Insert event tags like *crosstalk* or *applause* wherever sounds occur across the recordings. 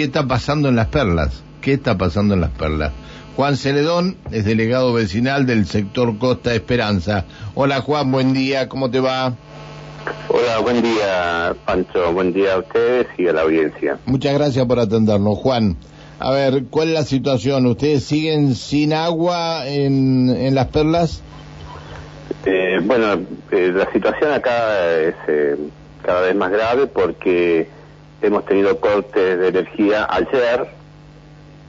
¿qué está pasando en las perlas? ¿Qué está pasando en las perlas? Juan Celedón es delegado vecinal del sector Costa Esperanza. Hola Juan, buen día, ¿cómo te va? Hola, buen día Pancho, buen día a ustedes y a la audiencia. Muchas gracias por atendernos, Juan. A ver, ¿cuál es la situación? ¿Ustedes siguen sin agua en, en las perlas? Eh, bueno, eh, la situación acá es eh, cada vez más grave porque hemos tenido cortes de energía ayer,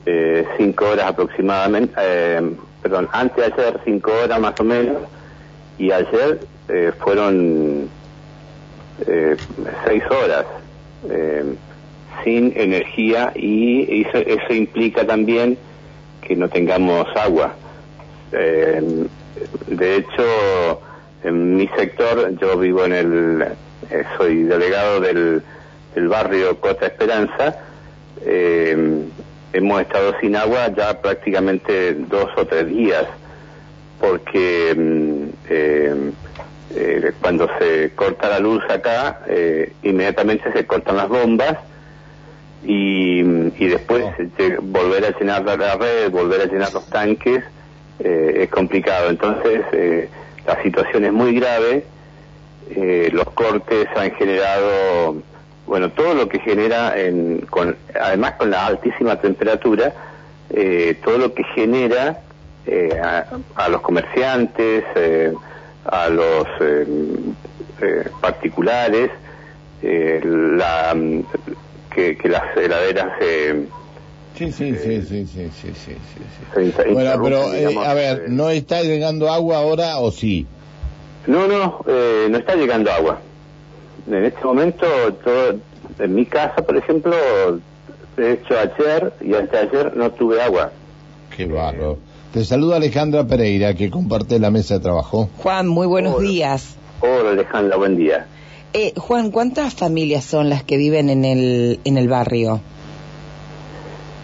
eh, cinco horas aproximadamente, eh, perdón, antes de ayer cinco horas más o menos, y ayer eh, fueron eh, seis horas eh, sin energía y eso, eso implica también que no tengamos agua. De hecho, en mi sector, yo vivo en el, soy delegado del, del barrio Costa Esperanza, eh, hemos estado sin agua ya prácticamente dos o tres días, porque mm, eh, eh, cuando se corta la luz acá, eh, inmediatamente se cortan las bombas y, y después eh, volver a llenar la red, volver a llenar los tanques, es complicado. Entonces, eh, la situación es muy grave, eh, los cortes han generado, bueno, todo lo que genera, en, con, además con la altísima temperatura, eh, todo lo que genera eh, a, los comerciantes, eh, a los em, eh, particulares, eh, la, mm, que, que, las heladeras em, Sí, sí, sí, sí, sí, sí, sí, sí. Bueno, pero eh, a ver, ¿no está llegando agua ahora o sí? No, no, eh, no está llegando agua. En este momento, todo, en mi casa, por ejemplo, de hecho ayer y antes de ayer no tuve agua. Qué barro. Te saluda Alejandra Pereira, que comparte la mesa de trabajo. Juan, muy buenos Hola. días. Hola Alejandra, buen día. Eh, Juan, ¿cuántas familias son las que viven en el, en el barrio?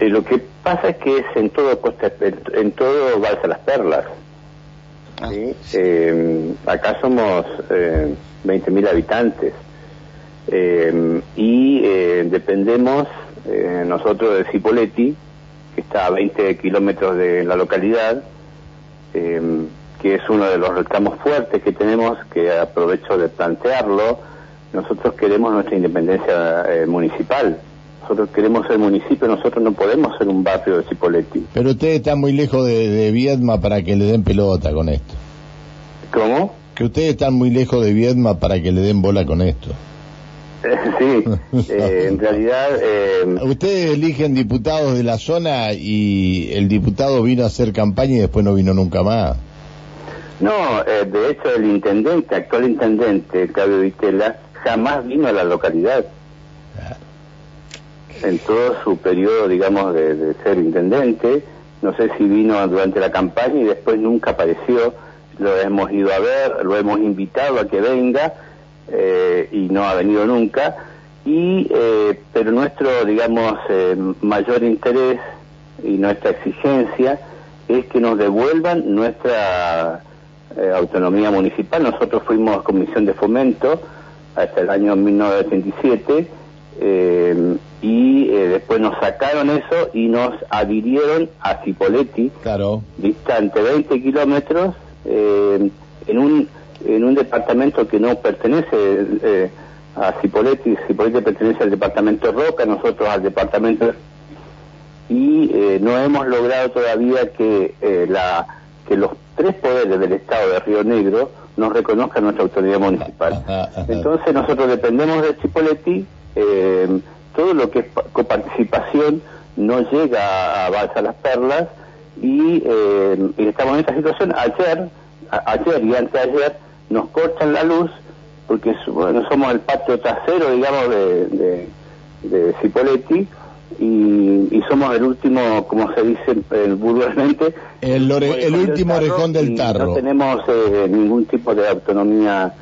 Eh, lo que pasa es que es en todo Costa, en todo Balsa Las Perlas. ¿sí? Eh, acá somos eh, 20.000 habitantes Eh, y eh, dependemos eh, nosotros de Cipolletti, que está a 20 kilómetros de la localidad, eh, que es uno de los reclamos fuertes que tenemos, que aprovecho de plantearlo. Nosotros queremos nuestra independencia eh, municipal. Nosotros queremos ser municipio, nosotros no podemos ser un barrio de Cipolletti. Pero ustedes están muy lejos de, de Viedma para que le den pelota con esto. ¿Cómo? Que ustedes están muy lejos de Viedma para que le den bola con esto. *laughs* sí, eh, en realidad... eh, Ustedes eligen diputados de la zona y el diputado vino a hacer campaña y después no vino nunca más. No, eh, de hecho el intendente, actual intendente, Claudio Vitela, jamás vino a la localidad. En todo su periodo, digamos, de, de ser intendente, no sé si vino durante la campaña y después nunca apareció. Lo hemos ido a ver, lo hemos invitado a que venga eh, y no ha venido nunca. Y, eh, pero nuestro, digamos, eh, mayor interés y nuestra exigencia es que nos devuelvan nuestra eh, autonomía municipal. Nosotros fuimos comisión de fomento hasta el año 1987 eh, y eh, después nos sacaron eso y nos adhirieron a Cipolletti, Claro. distante 20 kilómetros, eh, en un en un departamento que no pertenece eh, a Cipolletti, Cipolletti pertenece al departamento Roca, nosotros al departamento y eh, no hemos logrado todavía que eh, la que los tres poderes del Estado de Río Negro nos reconozcan nuestra autoridad municipal. Entonces nosotros dependemos de Chipoletti, eh, todo lo que es pa- coparticipación no llega a Balsa Las Perlas y, eh, y estamos en esta situación. Ayer, ayer y anteayer nos cortan la luz porque bueno, somos el patio trasero, digamos, de, de, de Cipoletti y, y somos el último, como se dice eh, vulgarmente, El, ore- el último orejón del tarro. No tenemos eh, ningún tipo de autonomía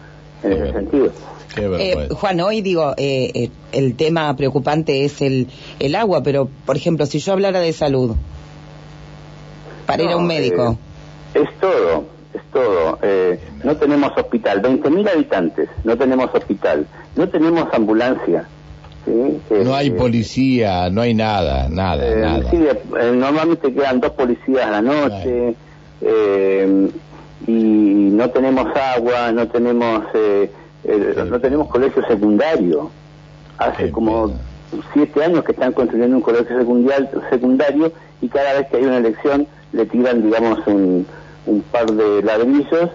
en ese sentido. Eh. Juan, hoy digo, eh, eh, el tema preocupante es el, el agua, pero por ejemplo, si yo hablara de salud, para ir a un médico, eh, es todo, todo. Eh, no tenemos hospital, 20.000 habitantes, no tenemos hospital, no tenemos ambulancia. no hay policía, no hay nada, nada, nada. Sí, normalmente quedan dos policías a la noche y no tenemos agua, no tenemos no tenemos colegio secundario. Hace como siete años que están construyendo un colegio secundario y cada vez que hay una elección le tiran, digamos, un, par de ladrillos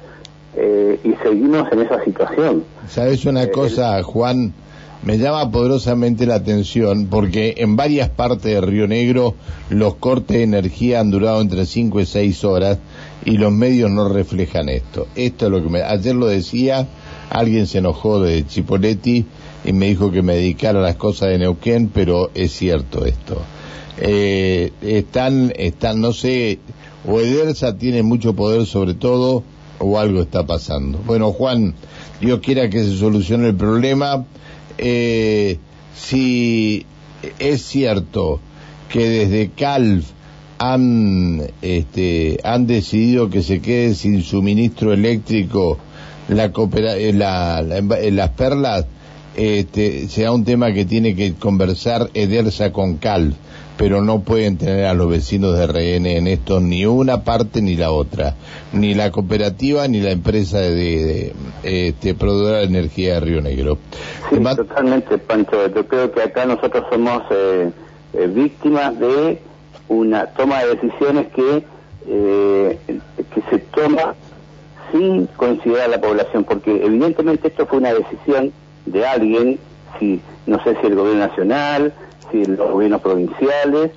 eh, y seguimos en esa situación. ¿Sabes una eh, cosa, Juan? Me llama poderosamente la atención porque en varias partes de Río Negro los cortes de energía han durado entre 5 y 6 horas y los medios no reflejan esto. Esto es lo que me... Ayer lo decía, alguien se enojó de Chipoletti y me dijo que me dedicara a las cosas de Neuquén, pero es cierto esto. Eh, están, están, no sé, o Edersa tiene mucho poder sobre todo, o algo está pasando. Bueno, Juan, Dios quiera que se solucione el problema. Eh, si es cierto que desde Calv han, este, han decidido que se quede sin suministro eléctrico la, eh, la, las perlas, este, sea un tema que tiene que conversar Edersa con Cal, pero no pueden tener a los vecinos de RN en esto ni una parte ni la otra, ni la cooperativa ni la empresa de, este, proveedora de energía de Río Negro. Sí, totalmente, Pancho. Yo creo que acá nosotros somos eh, eh, víctimas de una toma de decisiones que, eh, que se toma sin considerar a la población, porque evidentemente esto fue una decisión de alguien, si no sé si el gobierno nacional, si los gobiernos provinciales,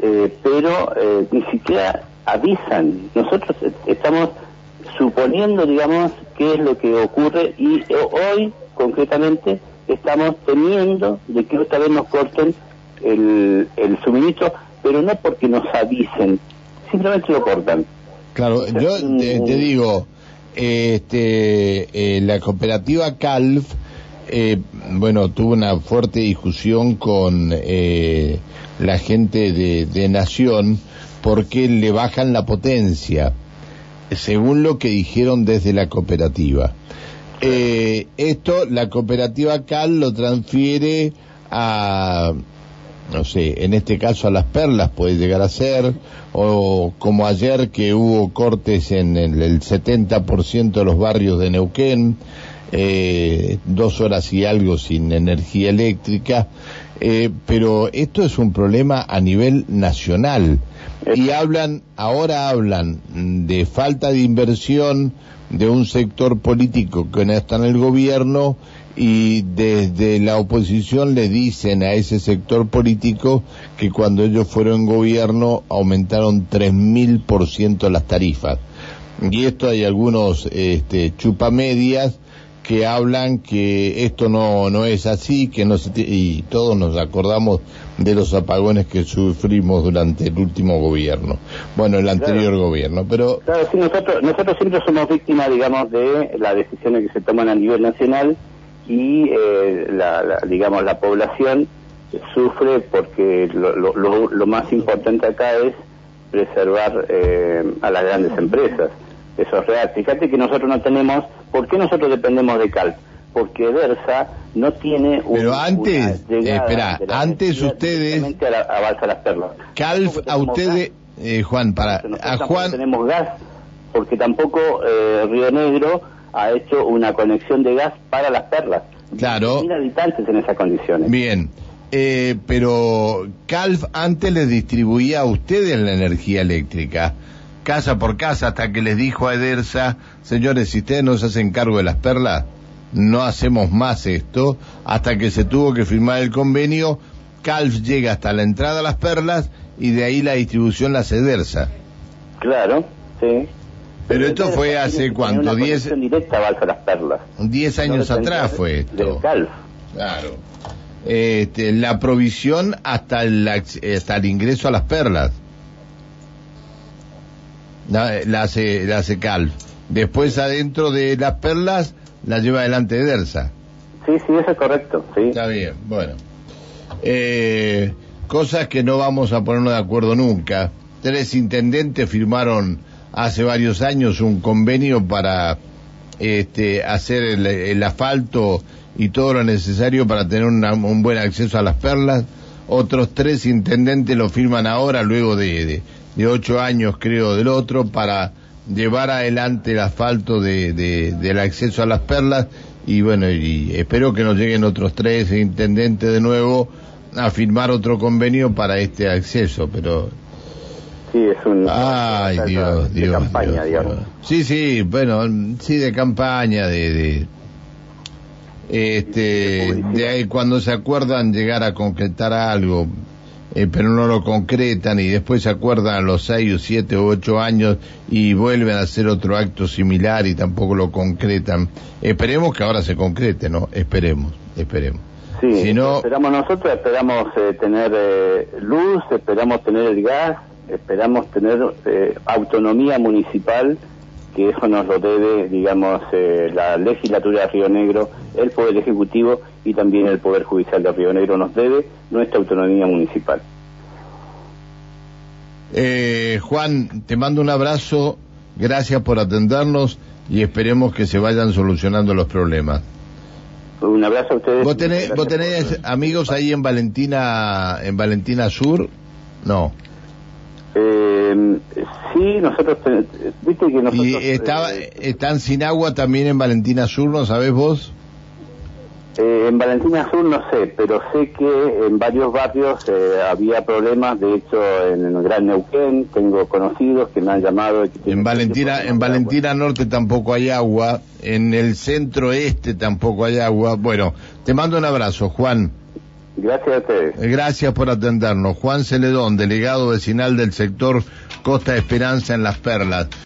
eh, pero eh, ni siquiera avisan. Nosotros estamos suponiendo, digamos, qué es lo que ocurre y hoy, concretamente, estamos temiendo de que otra vez nos corten el, el suministro, pero no porque nos avisen, simplemente lo cortan. Claro, yo te, te digo, este, eh, la cooperativa Calf eh, bueno, tuvo una fuerte discusión con eh, la gente de, Nación porque le bajan la potencia, según lo que dijeron desde la cooperativa. Eh, esto, la cooperativa Cal lo transfiere a, no sé, en este caso a las perlas puede llegar a ser, o como ayer que hubo cortes en el, el 70% de los barrios de Neuquén, eh, dos horas y algo sin energía eléctrica, eh, pero esto es un problema a nivel nacional. Y hablan, ahora hablan de falta de inversión de un sector político que no está en el gobierno y desde la oposición le dicen a ese sector político que cuando ellos fueron gobierno aumentaron tres mil por ciento las tarifas. Y esto hay algunos este, chupamedias que hablan que esto no, no es así, que no se y todos nos acordamos de los apagones que sufrimos durante el último gobierno, bueno, el anterior gobierno, pero... Claro, sí, nosotros, nosotros siempre somos víctimas, digamos, de las decisiones que se toman a nivel nacional y, eh, la, digamos, la población sufre porque lo, lo, lo, más importante acá es preservar eh, a las grandes empresas. Eso es real. Fíjate que nosotros no tenemos ¿Por qué nosotros dependemos de CALF? Porque Versa no tiene un, Pero antes, espera, antes ustedes... A, las perlas. CALF a ustedes... Eh, Juan, para... A Juan... tenemos gas, porque tampoco eh, Río Negro ha hecho una conexión de gas para las perlas. Claro. Mil habitantes en esas condiciones. Bien. Eh, pero CALF antes les distribuía a ustedes la energía eléctrica casa por casa hasta que les dijo a Edersa, señores, si ustedes no se hacen cargo de las perlas, no hacemos más esto, hasta que se tuvo que firmar el convenio, Calf llega hasta la entrada a las perlas y de ahí la distribución la hace Edersa. Claro, sí. Pero esto fue hace cuánto, diez... directa a las perlas. Diez años atrás fue esto. Calf. Claro. Este, la provisión hasta hasta el ingreso a las perlas la, hace, la hace Cal. Después adentro de las perlas la lleva adelante Dersa. Sí, sí, eso es correcto, sí. Está bien, bueno. Eh, cosas que no vamos a ponernos de acuerdo nunca. Tres intendentes firmaron hace varios años un convenio para este, hacer el, asfalto y todo lo necesario para tener un buen acceso a las perlas. Otros tres intendentes lo firman ahora, luego de, de, ocho años creo del otro, para llevar adelante el asfalto de, del acceso a las perlas. Y bueno, y espero que nos lleguen otros tres intendentes de nuevo a firmar otro convenio para este acceso, pero sí es un ay Dios, de Dios, campaña digamos. sí sí bueno sí de campaña de, de este de ahí cuando se acuerdan llegar a concretar algo eh, pero no lo concretan y después se acuerdan a los seis o siete o ocho años y vuelven a hacer otro acto similar y tampoco lo concretan. Esperemos que ahora se concrete no esperemos esperemos. Sí, si no... esperamos nosotros, esperamos eh, tener eh, luz, esperamos tener el gas, esperamos tener eh, autonomía municipal, que eso nos lo debe, digamos, la legislatura de Río Negro, el Poder Ejecutivo y también el Poder Judicial de Río Negro nos debe nuestra autonomía municipal. Juan, te mando un abrazo, gracias por atendernos y esperemos que se vayan solucionando los problemas. Un abrazo a ustedes. ¿Vos tenés, amigos ahí en Valentina, en Valentina Sur? No. Eh, sí, nosotros, viste que nosotros... ¿Y estaba, eh, están sin agua también en Valentina Sur, no sabés vos? Eh, en Valentina Sur no sé, pero sé que en varios barrios eh, había problemas. De hecho, en el Gran Neuquén tengo conocidos que me han llamado. en Valentina, en Valentina Norte tampoco hay agua. En el centro este tampoco hay agua. Bueno, te mando un abrazo, Juan. Gracias a ustedes. Gracias por atendernos. Juan Celedón, delegado vecinal del sector Costa Esperanza en Las Perlas.